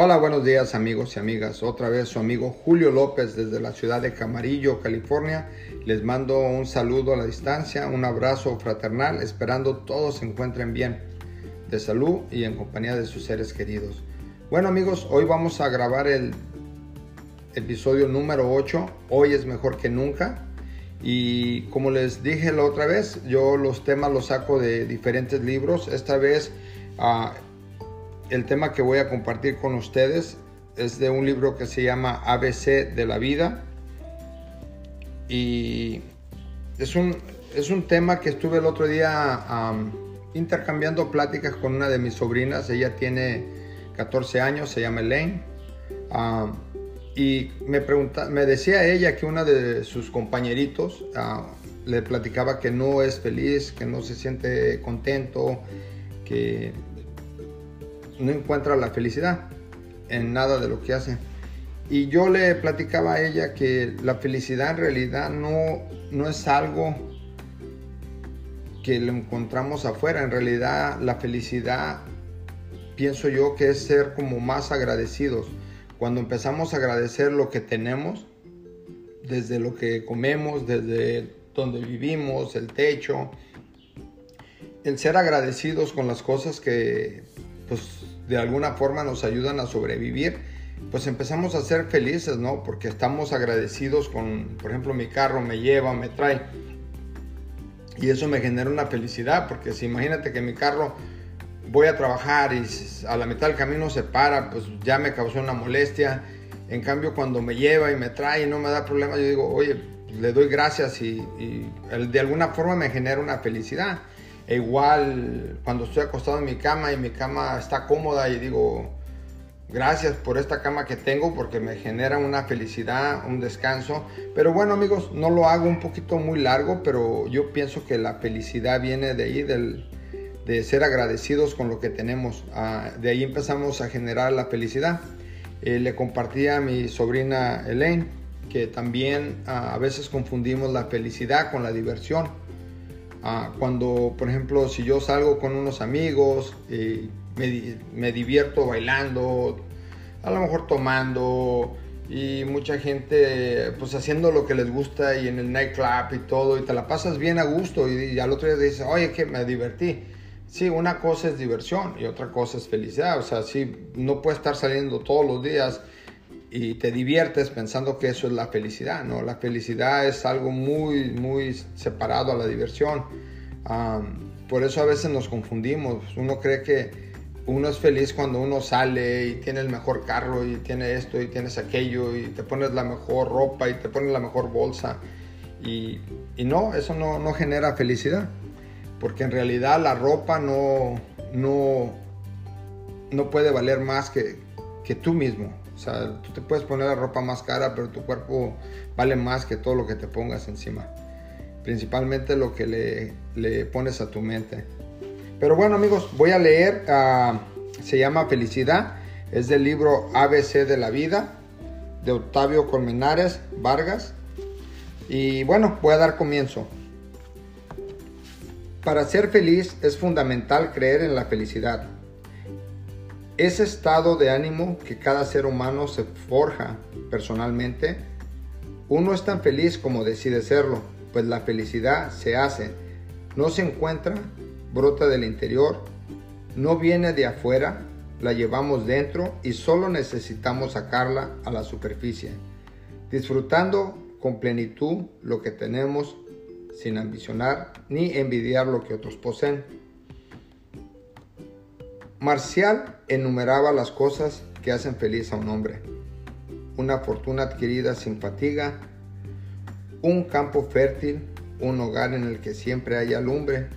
Hola, buenos días amigos y amigas. Otra vez su amigo Julio López desde la ciudad de Camarillo, California. Les mando un saludo a la distancia, un abrazo fraternal, esperando todos se encuentren bien, de salud y en compañía de sus seres queridos. Bueno amigos, hoy vamos a grabar el episodio número 8. Hoy es mejor que nunca. Y como les dije la otra vez, yo los temas los saco de diferentes libros. Esta vez... Uh, el tema que voy a compartir con ustedes es de un libro que se llama ABC de la vida. Y es un, es un tema que estuve el otro día intercambiando pláticas con una de mis sobrinas. Ella tiene 14 años, se llama Elaine. y me, pregunta, me decía ella que una de sus compañeritos le platicaba que no es feliz, que no se siente contento, que no encuentra la felicidad en nada de lo que hace. Y yo le platicaba a ella que la felicidad en realidad no, no es algo que lo encontramos afuera. En realidad la felicidad pienso yo que es ser como más agradecidos. Cuando empezamos a agradecer lo que tenemos, desde lo que comemos, desde donde vivimos, el techo, el ser agradecidos con las cosas que pues de alguna forma nos ayudan a sobrevivir, pues empezamos a ser felices, ¿no? Porque estamos agradecidos con, por ejemplo, mi carro me lleva, me trae. Y eso me genera una felicidad, porque si imagínate que mi carro voy a trabajar y a la mitad del camino se para, pues ya me causó una molestia. En cambio, cuando me lleva y me trae y no me da problema, yo digo, oye, le doy gracias y, y de alguna forma me genera una felicidad. E igual cuando estoy acostado en mi cama y mi cama está cómoda y digo, gracias por esta cama que tengo porque me genera una felicidad, un descanso. Pero bueno amigos, no lo hago un poquito muy largo, pero yo pienso que la felicidad viene de ahí, del, de ser agradecidos con lo que tenemos. Ah, de ahí empezamos a generar la felicidad. Eh, le compartí a mi sobrina Elaine que también ah, a veces confundimos la felicidad con la diversión Ah, cuando, por ejemplo, si yo salgo con unos amigos, y me, divierto bailando, a lo mejor tomando y mucha gente pues haciendo lo que les gusta y en el nightclub y todo y te la pasas bien a gusto y, al otro día dices, oye, que me divertí. Sí, una cosa es diversión y otra cosa es felicidad. O sea, sí, no puedes estar saliendo todos los días y te diviertes pensando que eso es la felicidad, ¿no? La felicidad es algo muy, muy separado a la diversión. por eso a veces nos confundimos. Uno cree que uno es feliz cuando uno sale y tiene el mejor carro y tiene esto y tienes aquello y te pones la mejor ropa y te pones la mejor bolsa. Y, y no, eso no, no, genera felicidad. Porque en realidad la ropa no, no, no puede valer más que, que tú mismo. O sea, tú te puedes poner la ropa más cara, pero tu cuerpo vale más que todo lo que te pongas encima. Principalmente lo que le, le pones a tu mente. Pero bueno amigos, voy a leer, ah, se llama Felicidad, es del libro ABC de la vida, de Octavio Colmenares Vargas. Y bueno, voy a dar comienzo. Para ser feliz es fundamental creer en la felicidad ese estado de ánimo que cada ser humano se forja personalmente, uno es tan feliz como decide serlo, pues la felicidad se hace, no se encuentra, brota del interior, no viene de afuera, la llevamos dentro y solo necesitamos sacarla a la superficie, disfrutando con plenitud lo que tenemos sin ambicionar ni envidiar lo que otros poseen. Marcial enumeraba las cosas que hacen feliz a un hombre. Una fortuna adquirida sin fatiga, un campo fértil, un hogar en el que siempre haya lumbre,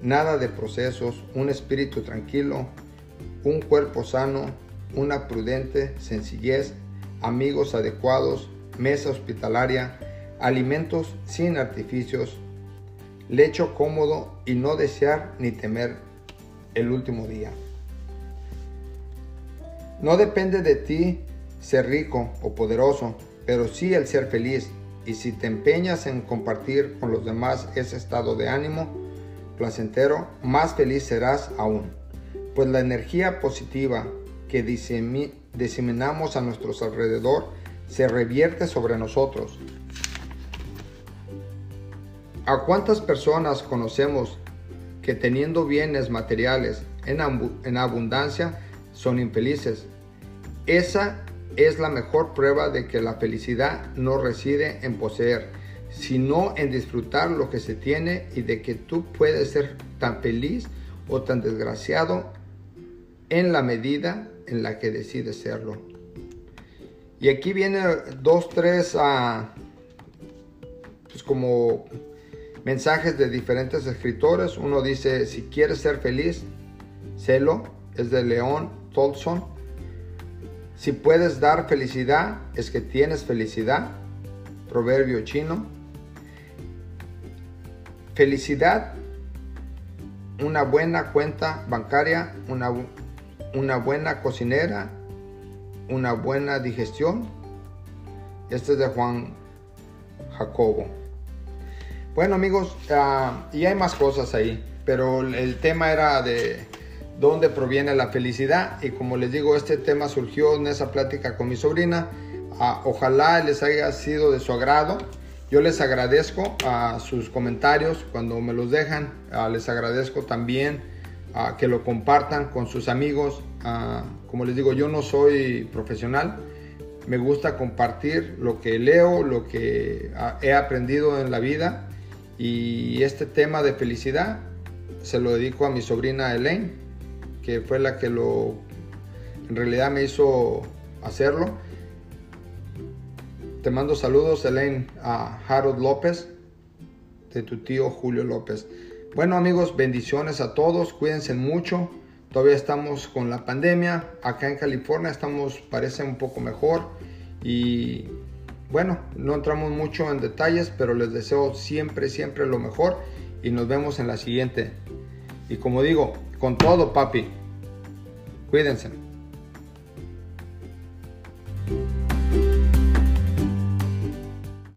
nada de procesos, un espíritu tranquilo, un cuerpo sano, una prudente sencillez, amigos adecuados, mesa hospitalaria, alimentos sin artificios, lecho cómodo y no desear ni temer el último día. No depende de ti ser rico o poderoso, pero sí el ser feliz. Y si te empeñas en compartir con los demás ese estado de ánimo placentero, más feliz serás aún. Pues la energía positiva que diseminamos a nuestro alrededor se revierte sobre nosotros. ¿A cuántas personas conocemos que teniendo bienes materiales en, en abundancia son infelices? Esa es la mejor prueba de que la felicidad no reside en poseer, sino en disfrutar lo que se tiene y de que tú puedes ser tan feliz o tan desgraciado en la medida en la que decides serlo. Y aquí viene dos, tres, ah, pues como mensajes de diferentes escritores. Uno dice, si quieres ser feliz, sélo, es de León Tolson. Si puedes dar felicidad, es que tienes felicidad. Proverbio chino. Felicidad, una buena cuenta bancaria, una, una buena cocinera, una buena digestión. Este es de Juan Jacobo. Bueno amigos, ah, y hay más cosas ahí, pero el tema era de dónde proviene la felicidad. Y como les digo, este tema surgió en esa plática con mi sobrina. Ah, ojalá les haya sido de su agrado. Yo les agradezco a sus comentarios cuando me los dejan. Ah, les agradezco también que lo compartan con sus amigos. Ah, como les digo, yo no soy profesional. Me gusta compartir lo que leo, lo que he aprendido en la vida. Y este tema de felicidad se lo dedico a mi sobrina Elaine que fue la que lo en realidad me hizo hacerlo. Te mando saludos, Elaine, a Harold López, de tu tío Julio López. Bueno amigos, bendiciones a todos, cuídense mucho. Todavía estamos con la pandemia. Acá en California estamos, parece un poco mejor. Y bueno, no entramos mucho en detalles, pero les deseo siempre, siempre lo mejor. Y nos vemos en la siguiente. Y como digo, con todo, papi. Cuídense.